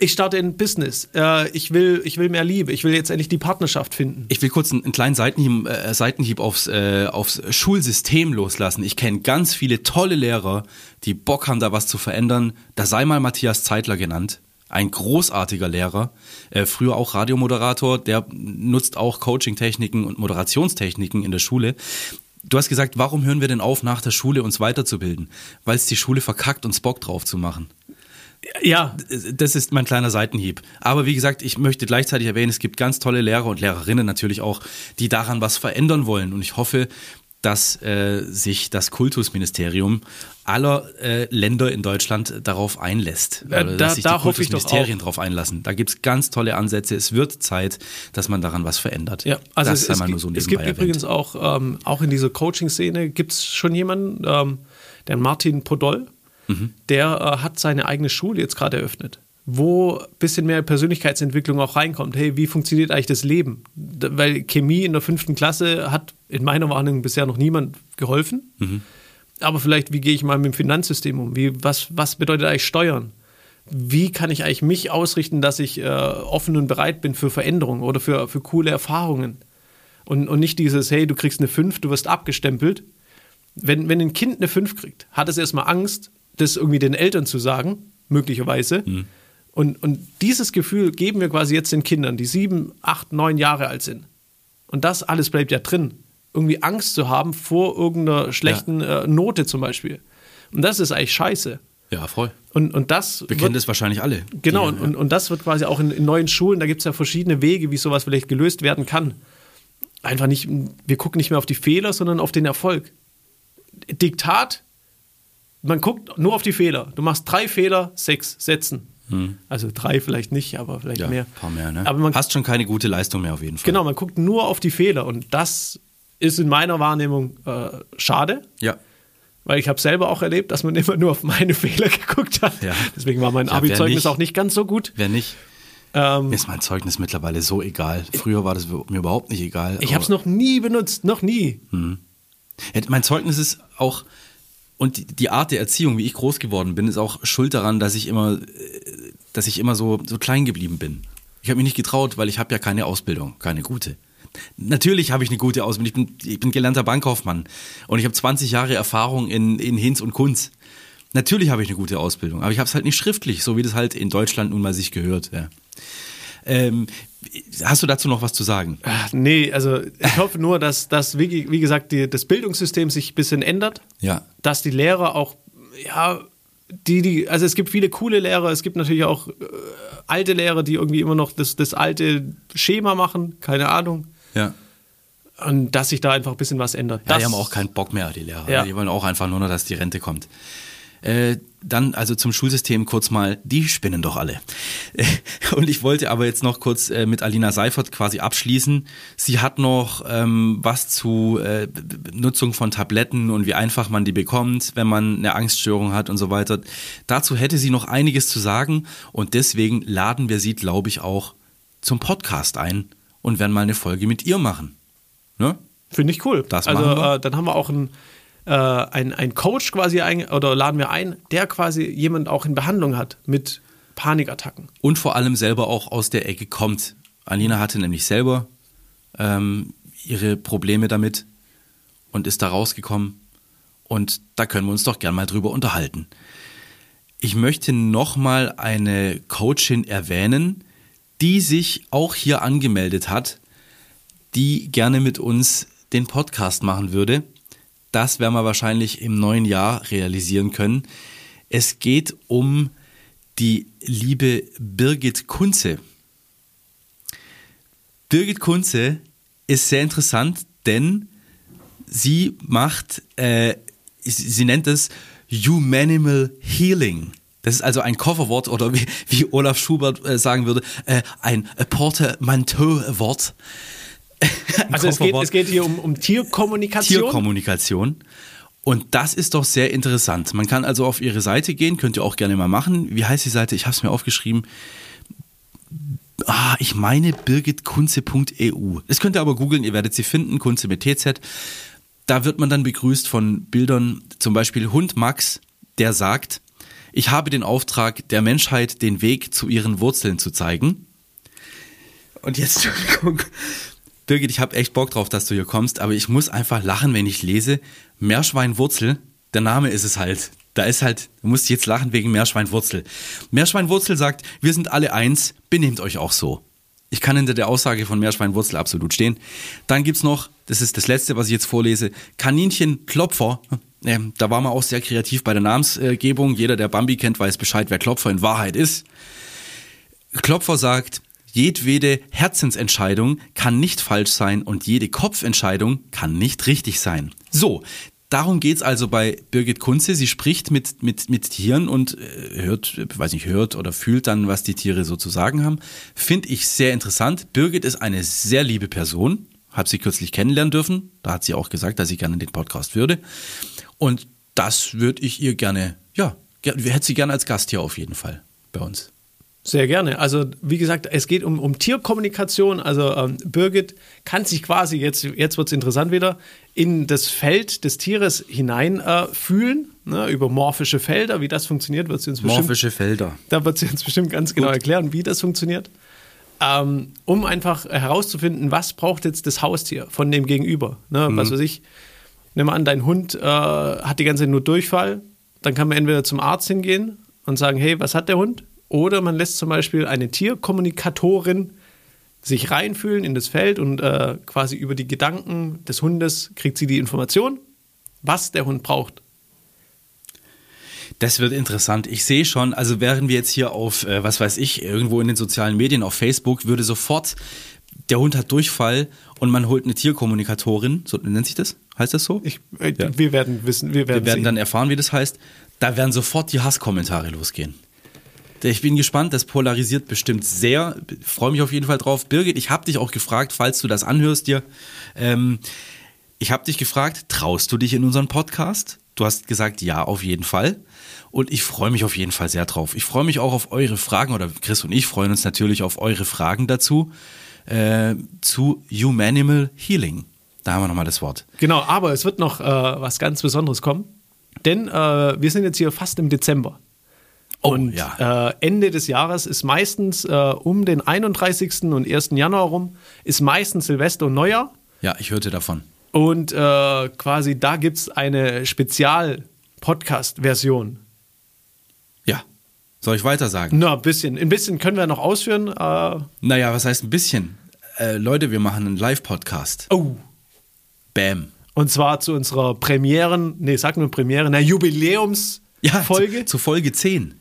ich starte ein Business. Äh, ich, will, ich will mehr Liebe. Ich will jetzt endlich die Partnerschaft finden. Ich will kurz einen, einen kleinen Seitenhieb, äh, Seitenhieb aufs, äh, aufs Schulsystem loslassen. Ich kenne ganz viele tolle Lehrer, die Bock haben, da was zu verändern. Da sei mal Matthias Zeitler genannt. Ein großartiger Lehrer, äh, früher auch Radiomoderator, der nutzt auch Coaching-Techniken und Moderationstechniken in der Schule. Du hast gesagt, warum hören wir denn auf, nach der Schule uns weiterzubilden? Weil es die Schule verkackt, uns Bock drauf zu machen. Ja, Das ist mein kleiner Seitenhieb. Aber wie gesagt, ich möchte gleichzeitig erwähnen, es gibt ganz tolle Lehrer und Lehrerinnen natürlich auch, die daran was verändern wollen. Und ich hoffe, dass äh, sich das Kultusministerium aller äh, Länder in Deutschland darauf einlässt. Ja, Oder da- dass sich da die Kultusministerien darauf einlassen. Da gibt's ganz tolle Ansätze. Es wird Zeit, dass man daran was verändert. Ja, also das es, es, gibt- so es gibt erwähnt. übrigens auch, ähm, auch in dieser Coaching-Szene, gibt es schon jemanden, ähm, der Martin Podol, Mhm. der äh, hat seine eigene Schule jetzt gerade eröffnet, wo ein bisschen mehr Persönlichkeitsentwicklung auch reinkommt. Hey, wie funktioniert eigentlich das Leben? Weil Chemie in der fünften Klasse hat in meiner Wahrnehmung bisher noch niemand geholfen. Mhm. Aber vielleicht, wie gehe ich mal mit dem Finanzsystem um? Wie, was, was bedeutet eigentlich Steuern? Wie kann ich eigentlich mich ausrichten, dass ich äh, offen und bereit bin für Veränderungen oder für, für coole Erfahrungen? Und, und nicht dieses, hey, du kriegst eine 5, du wirst abgestempelt. Wenn, wenn ein Kind eine 5 kriegt, hat es erstmal Angst, das irgendwie den Eltern zu sagen, möglicherweise. Und, und dieses Gefühl geben wir quasi jetzt den Kindern, die sieben, acht, neun Jahre alt sind. Und das alles bleibt ja drin. Irgendwie Angst zu haben vor irgendeiner schlechten äh, Note zum Beispiel. Und das ist eigentlich scheiße. Ja, voll. Und, und das Wir kennen das wahrscheinlich alle. Genau, Die, und, und, und das wird quasi auch in, in neuen Schulen, da gibt es ja verschiedene Wege, wie sowas vielleicht gelöst werden kann. Einfach nicht, wir gucken nicht mehr auf die Fehler, sondern auf den Erfolg. Diktat, man guckt nur auf die Fehler. Du machst drei Fehler, sechs Sätzen. Also drei vielleicht nicht, aber vielleicht ja, mehr. ein paar mehr, ne? Aber man, Hast schon keine gute Leistung mehr auf jeden Fall. genau, man guckt nur auf die Fehler und das ist in meiner Wahrnehmung äh, schade, Ja. weil ich habe selber auch erlebt, dass man immer nur auf meine Fehler geguckt hat. Ja. Deswegen war mein Ja, Abi-Zeugnis auch nicht ganz so gut. Wer nicht? Ähm, Mir ist mein Zeugnis mittlerweile so egal. Früher war das mir überhaupt nicht egal. Ich habe es noch nie benutzt, noch nie. Ja, Mein Zeugnis ist auch, und die- die Art der Erziehung, wie ich groß geworden bin, ist auch schuld daran, dass ich immer, äh, dass ich immer so, so klein geblieben bin. Ich habe mich nicht getraut, weil ich habe ja keine Ausbildung, keine gute. Natürlich habe ich eine gute Ausbildung. Ich bin, ich bin gelernter Bankkaufmann und ich habe 20 Jahre Erfahrung in, in Hinz und Kunz. Natürlich habe ich eine gute Ausbildung, aber ich habe es halt nicht schriftlich, so wie das halt in Deutschland nun mal sich gehört. Ja. Ähm, hast du dazu noch was zu sagen? Ach, nee, also ich hoffe nur, dass, dass wie, wie gesagt, die, das Bildungssystem sich ein bisschen ändert. Ja. Dass die Lehrer auch, ja, die, die, also es gibt viele coole Lehrer, es gibt natürlich auch äh, alte Lehrer, die irgendwie immer noch das, das alte Schema machen, keine Ahnung. Ja. Und dass sich da einfach ein bisschen was ändert. Ja, das, die haben auch keinen Bock mehr, die Lehrer. Ja. Die wollen auch einfach nur noch, dass die Rente kommt. Äh, dann also zum Schulsystem kurz mal, die spinnen doch alle. Äh, Und ich wollte aber jetzt noch kurz äh, mit Alina Seifert quasi abschließen. Sie hat noch ähm, was zu äh, Nutzung von Tabletten und wie einfach man die bekommt, wenn man eine Angststörung hat und so weiter. Dazu hätte sie noch einiges zu sagen und deswegen laden wir sie, glaube ich, auch zum Podcast ein und werden mal eine Folge mit ihr machen. Ne? Finde ich cool. Das also äh, dann haben wir auch einen äh, ein, ein Coach quasi ein, oder laden wir ein, der quasi jemand auch in Behandlung hat mit Panikattacken. und vor allem selber auch aus der Ecke kommt. Alina hatte nämlich selber ähm, ihre Probleme damit und ist da rausgekommen. Und da können wir uns doch gern mal drüber unterhalten. Ich möchte nochmal eine Coachin erwähnen, die sich auch hier angemeldet hat, die gerne mit uns den Podcast machen würde. Das werden wir wahrscheinlich im neuen Jahr realisieren können. Es geht um die liebe Birgit Kunze. Birgit Kunze ist sehr interessant, denn sie macht, äh, sie, nennt es Humanimal Healing. Das ist also ein Kofferwort oder wie, wie Olaf Schubert äh, sagen würde, äh, ein Portemanteau-Wort. Also es geht, es geht hier um, um Tierkommunikation. Tierkommunikation. Und das ist doch sehr interessant. Man kann also auf ihre Seite gehen, könnt ihr auch gerne mal machen. Wie heißt die Seite? Ich habe es mir aufgeschrieben. Ah, ich meine birgitkunze.eu. Das könnt ihr aber googeln, ihr werdet sie finden, Kunze mit TZ. Da wird man dann begrüßt von Bildern, zum Beispiel Hund Max, der sagt, ich habe den Auftrag, der Menschheit den Weg zu ihren Wurzeln zu zeigen. Und jetzt, Entschuldigung, Birgit, ich habe echt Bock drauf, dass du hier kommst, aber ich muss einfach lachen, wenn ich lese Meerschweinwurzel. Der Name ist es halt. Da ist halt, du musst jetzt lachen wegen Meerschweinwurzel. Meerschweinwurzel sagt, wir sind alle eins, benehmt euch auch so. Ich kann hinter der Aussage von Meerschweinwurzel absolut stehen. Dann gibt's noch, das ist das letzte, was ich jetzt vorlese, Kaninchenklopfer. Ähm, da war man auch sehr kreativ bei der Namensgebung. Jeder, der Bambi kennt, weiß Bescheid, wer Klopfer in Wahrheit ist. Klopfer sagt, jedwede Herzensentscheidung kann nicht falsch sein und jede Kopfentscheidung kann nicht richtig sein. So, darum geht's also bei Birgit Kunze. Sie spricht mit, mit, mit Tieren und äh, hört, weiß nicht, hört oder fühlt dann, was die Tiere so zu sagen haben. Finde ich sehr interessant. Birgit ist eine sehr liebe Person. Hab sie kürzlich kennenlernen dürfen. Da hat sie auch gesagt, dass sie gerne den Podcast würde. Und das würde ich ihr gerne, ja, hätte sie gerne als Gast hier auf jeden Fall bei uns. Sehr gerne. Also wie gesagt, es geht um, um Tierkommunikation. Also ähm, Birgit kann sich quasi, jetzt, jetzt wird es interessant wieder, in das Feld des Tieres hinein äh, fühlen, ne, über morphische Felder. Wie das funktioniert, wird sie uns bestimmt, Morphische Felder. da wird sie uns bestimmt ganz genau erklären, wie das funktioniert. Ähm, um einfach herauszufinden, was braucht jetzt das Haustier von dem Gegenüber. Ne, Was weiß ich, nimm mal an, dein Hund äh, hat die ganze Zeit nur Durchfall. Dann kann man entweder zum Arzt hingehen und sagen, hey, was hat der Hund? Oder man lässt zum Beispiel eine Tierkommunikatorin sich reinfühlen in das Feld und äh, quasi über die Gedanken des Hundes kriegt sie die Information, was der Hund braucht. Das wird interessant. Ich sehe schon, also wären wir jetzt hier auf, äh, was weiß ich, irgendwo in den sozialen Medien, auf Facebook, würde sofort, der Hund hat Durchfall und man holt eine Tierkommunikatorin, so nennt sich das? Heißt das so? Ich, äh, Ja. Wir werden wissen, wir werden, wir werden sehen. dann erfahren, wie das heißt. Da werden sofort die Hasskommentare losgehen. Ich bin gespannt, das polarisiert bestimmt sehr. Freue mich auf jeden Fall drauf. Birgit, ich habe dich auch gefragt, falls du das anhörst dir. Ähm, ich habe dich gefragt, traust du dich in unseren Podcast? Du hast gesagt, ja, auf jeden Fall. Und ich freue mich auf jeden Fall sehr drauf. Ich freue mich auch auf eure Fragen, oder Chris und ich freuen uns natürlich auf eure Fragen dazu, äh, zu Humanimal Healing. Da haben wir nochmal das Wort. Genau, aber es wird noch äh, was ganz Besonderes kommen, denn äh, wir sind jetzt hier fast im Dezember. Oh, und ja. äh, Ende des Jahres ist meistens äh, um den 31. und 1. Januar rum, ist meistens Silvester und Neujahr. Ja, ich hörte davon. Und äh, quasi da gibt es eine Spezial-Podcast-Version. Ja. Soll ich weiter sagen? Na, ein bisschen. Ein bisschen können wir noch ausführen. Äh, Naja, was heißt ein bisschen? Äh, Leute, wir machen einen Live-Podcast. oh. Bam. Und zwar zu unserer Premieren, nee, sag nur Premiere, na, Jubiläumsfolge. zu, zu Folge 10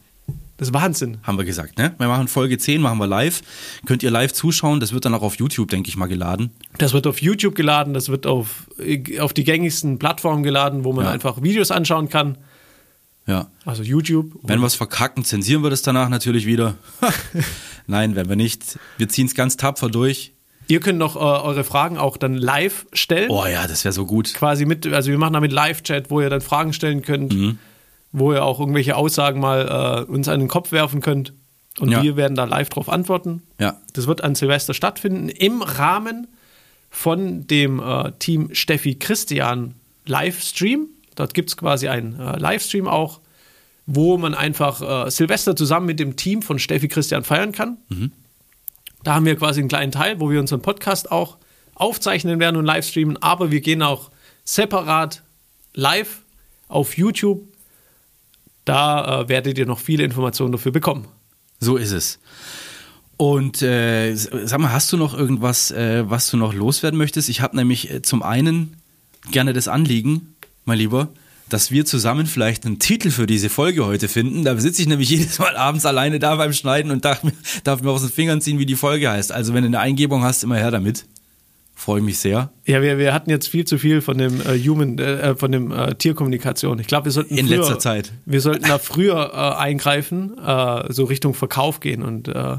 das ist Wahnsinn. haben wir gesagt. Ne? Wir machen Folge 10, machen wir live. Könnt ihr live zuschauen. Das wird dann auch auf YouTube, denke ich mal, geladen. Das wird auf YouTube geladen, das wird auf, auf die gängigsten Plattformen geladen, wo man Ja. einfach Videos anschauen kann. Ja. Also YouTube. Wenn wir es verkacken, zensieren wir das danach natürlich wieder. Nein, wenn wir nicht. Wir ziehen es ganz tapfer durch. Ihr könnt noch äh, eure Fragen auch dann live stellen. Oh ja, das wäre so gut. Quasi mit, also wir machen damit Live-Chat, wo ihr dann Fragen stellen könnt, Mhm. Wo ihr auch irgendwelche Aussagen mal äh, uns an den Kopf werfen könnt. Und Ja. wir werden da live drauf antworten. Ja. Das wird an Silvester stattfinden im Rahmen von dem äh, Team Steffi Christian Livestream. Dort gibt es quasi einen äh, Livestream auch, wo man einfach äh, Silvester zusammen mit dem Team von Steffi Christian feiern kann. Da haben wir quasi einen kleinen Teil, wo wir unseren Podcast auch aufzeichnen werden und livestreamen, aber wir gehen auch separat live auf YouTube. Da äh, werdet ihr noch viele Informationen dafür bekommen. So ist es. Und äh, sag mal, hast du noch irgendwas, äh, was du noch loswerden möchtest? Ich habe nämlich äh, zum einen gerne das Anliegen, mein Lieber, dass wir zusammen vielleicht einen Titel für diese Folge heute finden. Da sitze ich nämlich jedes Mal abends alleine da beim Schneiden und darf darf mir aus den Fingern ziehen, wie die Folge heißt. Also wenn du eine Eingebung hast, immer her damit. Freue mich sehr. Ja, wir, wir hatten jetzt viel zu viel von dem äh, Human, äh, von dem äh, Tierkommunikation. Ich glaube, wir sollten In früher, letzter Zeit. Wir sollten da früher äh, eingreifen, äh, so Richtung Verkauf gehen und äh,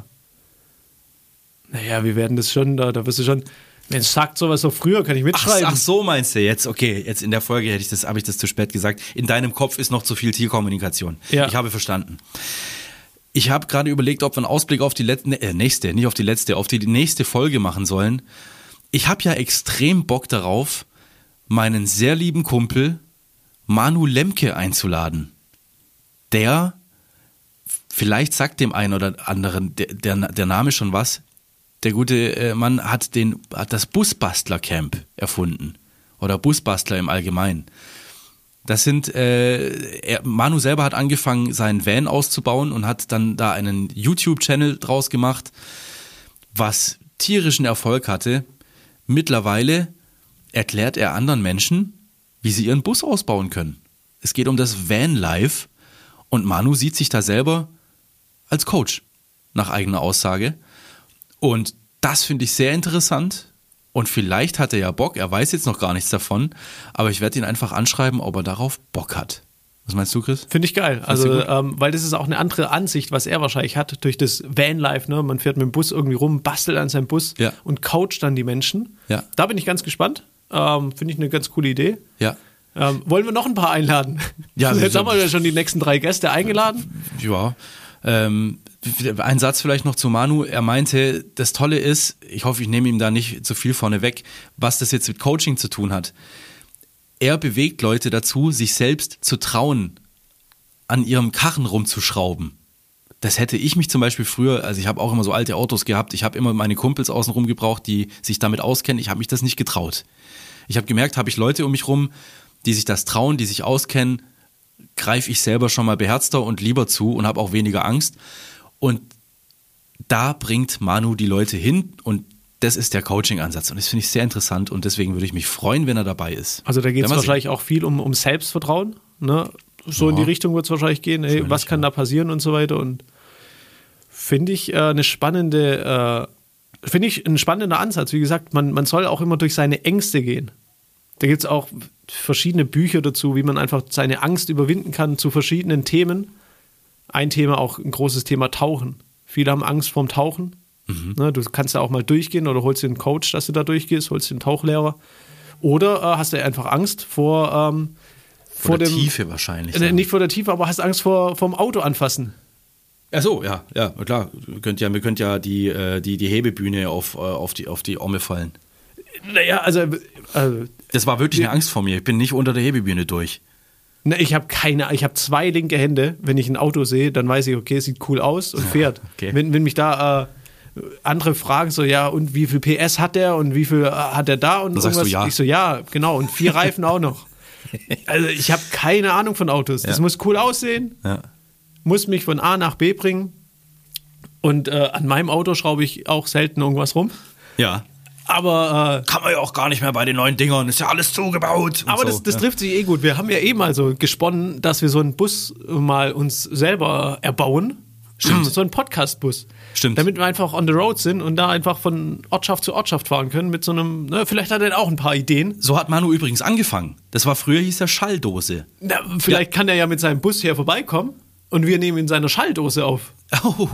naja, wir werden das schon, da, da wirst du schon, wenn es sagt sowas so früher, kann ich Ach, mitschreiben. ach so meinst du jetzt? Okay, jetzt in der Folge hätte ich das, habe ich das zu spät gesagt. In deinem Kopf ist noch zu viel Tierkommunikation. Ja. Ich habe verstanden. Ich habe gerade überlegt, ob wir einen Ausblick auf die letzte, äh, nächste, nicht auf die letzte, auf die nächste Folge machen sollen. Ich habe ja extrem Bock darauf, meinen sehr lieben Kumpel Manu Lemke einzuladen. Der, vielleicht sagt dem einen oder anderen der, der, der Name schon was. Der gute äh, Mann hat, den, hat das Busbastler-Camp erfunden. Oder Busbastler im Allgemeinen. Das sind, äh, er, Manu selber hat angefangen, seinen Van auszubauen und hat dann da einen YouTube-Channel draus gemacht, was tierischen Erfolg hatte. Mittlerweile erklärt er anderen Menschen, wie sie ihren Bus ausbauen können. Es geht um das Van-Life und Manu sieht sich da selber als Coach, nach eigener Aussage. Und das finde ich sehr interessant. Und vielleicht hat er ja Bock, er weiß jetzt noch gar nichts davon, aber ich werde ihn einfach anschreiben, ob er darauf Bock hat. Was meinst du, Chris? Finde ich geil. du Also, ähm, weil das ist auch eine andere Ansicht, was er wahrscheinlich hat durch das Vanlife. Ne? Man fährt mit dem Bus irgendwie rum, bastelt an seinem Bus Ja. und coacht dann die Menschen. Ja. Da bin ich ganz gespannt. Ähm, Finde ich eine ganz coole Idee. Ja. Ähm, wollen wir noch ein paar einladen? Ja, jetzt wir- haben wir ja schon die nächsten drei Gäste eingeladen. Ja. Ähm, ein Satz vielleicht noch zu Manu. Er meinte, das Tolle ist, ich hoffe, ich nehme ihm da nicht zu viel vorne weg, was das jetzt mit Coaching zu tun hat. Er bewegt Leute dazu, sich selbst zu trauen, an ihrem Karren rumzuschrauben. Das hätte ich mich zum Beispiel früher, also ich habe auch immer so alte Autos gehabt, ich habe immer meine Kumpels außenrum gebraucht, die sich damit auskennen, ich habe mich das nicht getraut. Ich habe gemerkt, habe ich Leute um mich rum, die sich das trauen, die sich auskennen, greife ich selber schon mal beherzter und lieber zu und habe auch weniger Angst. Und da bringt Manu die Leute hin und das ist der Coaching-Ansatz. Und das finde ich sehr interessant und deswegen würde ich mich freuen, wenn er dabei ist. Also da geht es wahrscheinlich auch viel um, um Selbstvertrauen. Ne? So in Ja. die Richtung wird es wahrscheinlich gehen. Ey, was kann da passieren und so weiter. Und finde ich äh, eine spannende, äh, finde ich ein spannender Ansatz. Wie gesagt, man, man soll auch immer durch seine Ängste gehen. Da gibt es auch verschiedene Bücher dazu, wie man einfach seine Angst überwinden kann zu verschiedenen Themen. Ein Thema auch ein großes Thema Tauchen. Viele haben Angst vorm Tauchen. Mhm. Ne, du kannst ja auch mal durchgehen oder holst dir einen Coach, dass du da durchgehst, holst dir einen Tauchlehrer. Oder äh, hast du einfach Angst vor, ähm, Vor, der dem, Tiefe wahrscheinlich. Äh, nicht vor der Tiefe, aber hast Angst vor vom Auto anfassen. Ach so, ja, ja, klar. Ihr könnt ja, wir könnt ja die, äh, die, die Hebebühne auf, äh, auf, die, auf die Omme fallen. Naja, also, also Das war wirklich eine Angst vor mir. Ich bin nicht unter der Hebebühne durch. ne, ich habe keine, ich habe zwei linke Hände. Wenn ich ein Auto sehe, dann weiß ich, okay, es sieht cool aus und fährt. okay. Wenn, wenn mich da andere fragen, so, ja, und wie viel PS hat der und wie viel äh, hat der da und Dann sagst du irgendwas? ja. Ich so, ja, genau, und vier Reifen auch noch. Also ich habe keine Ahnung von Autos. Das Ja. muss cool aussehen. Ja. muss mich von A nach B bringen. Und äh, an meinem Auto schraube ich auch selten irgendwas rum. Ja. Aber, äh, Kann man ja auch gar nicht mehr bei den neuen Dingern. Ist ja alles zugebaut. aber so, das, das ja. trifft sich eh gut. Wir haben ja eh mal so gesponnen, dass wir so einen Bus mal uns selber erbauen. Stimmt. So einen Podcast-Bus. Stimmt. Damit wir einfach on the road sind und da einfach von Ortschaft zu Ortschaft fahren können mit so einem, ne, vielleicht hat er auch ein paar Ideen. So hat Manu übrigens angefangen. Das war früher hieß er Schalldose. Na, vielleicht kann er ja mit seinem Bus hier vorbeikommen und wir nehmen in seiner Schalldose auf. Oh,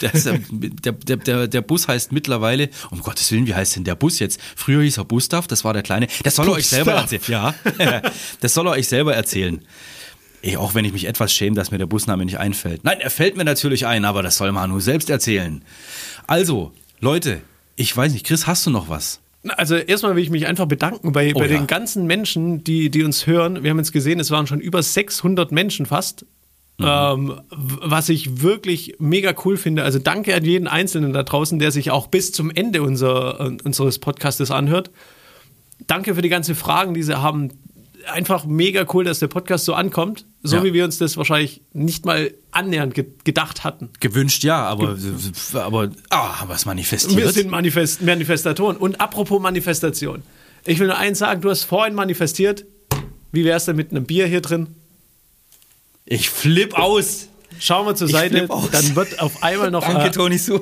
der, ist, der, der, der, der Bus heißt mittlerweile, um Gottes Willen, wie heißt denn der Bus jetzt? Früher hieß er Gustav, das war der kleine. Das soll er euch selber erzählen. Ja, das soll er euch selber erzählen. Ey, auch wenn ich mich etwas schäme, dass mir der Busname nicht einfällt. Nein, er fällt mir natürlich ein, aber das soll Manu selbst erzählen. Also, Leute, ich weiß nicht, Chris, hast du noch was? Also erstmal will ich mich einfach bedanken bei, bei Oh ja. den ganzen Menschen, die, die uns hören. Wir haben jetzt gesehen, es waren schon über 600 Menschen fast. Mhm. Ähm, was ich wirklich mega cool finde. Also danke an jeden Einzelnen da draußen, der sich auch bis zum Ende unser, unseres Podcastes anhört. Danke für die ganzen Fragen, die sie haben. Einfach mega cool, dass der Podcast so ankommt. So Ja. wie wir uns das wahrscheinlich nicht mal annähernd ge gedacht hatten. Gewünscht ja, aber, aber, ah, aber es manifestiert. Wir sind Manifest Manifestatoren. Und apropos Manifestation. Ich will nur eins sagen, du hast vorhin manifestiert. Wie wär's denn mit einem Bier hier drin? ich flipp aus. Schauen wir zur Ich Seite, dann wird auf einmal noch Danke, äh,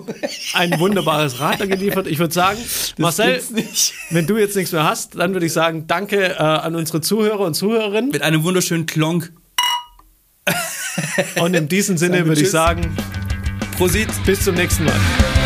ein wunderbares Radler geliefert. Ich würde sagen, Marcel, gibt's nicht. wenn du jetzt nichts mehr hast, dann würde ich sagen, danke äh, an unsere Zuhörer und Zuhörerinnen. Mit einem wunderschönen Klonk. Und in diesem Sinne würde ich sagen, Prosit. bis zum nächsten Mal.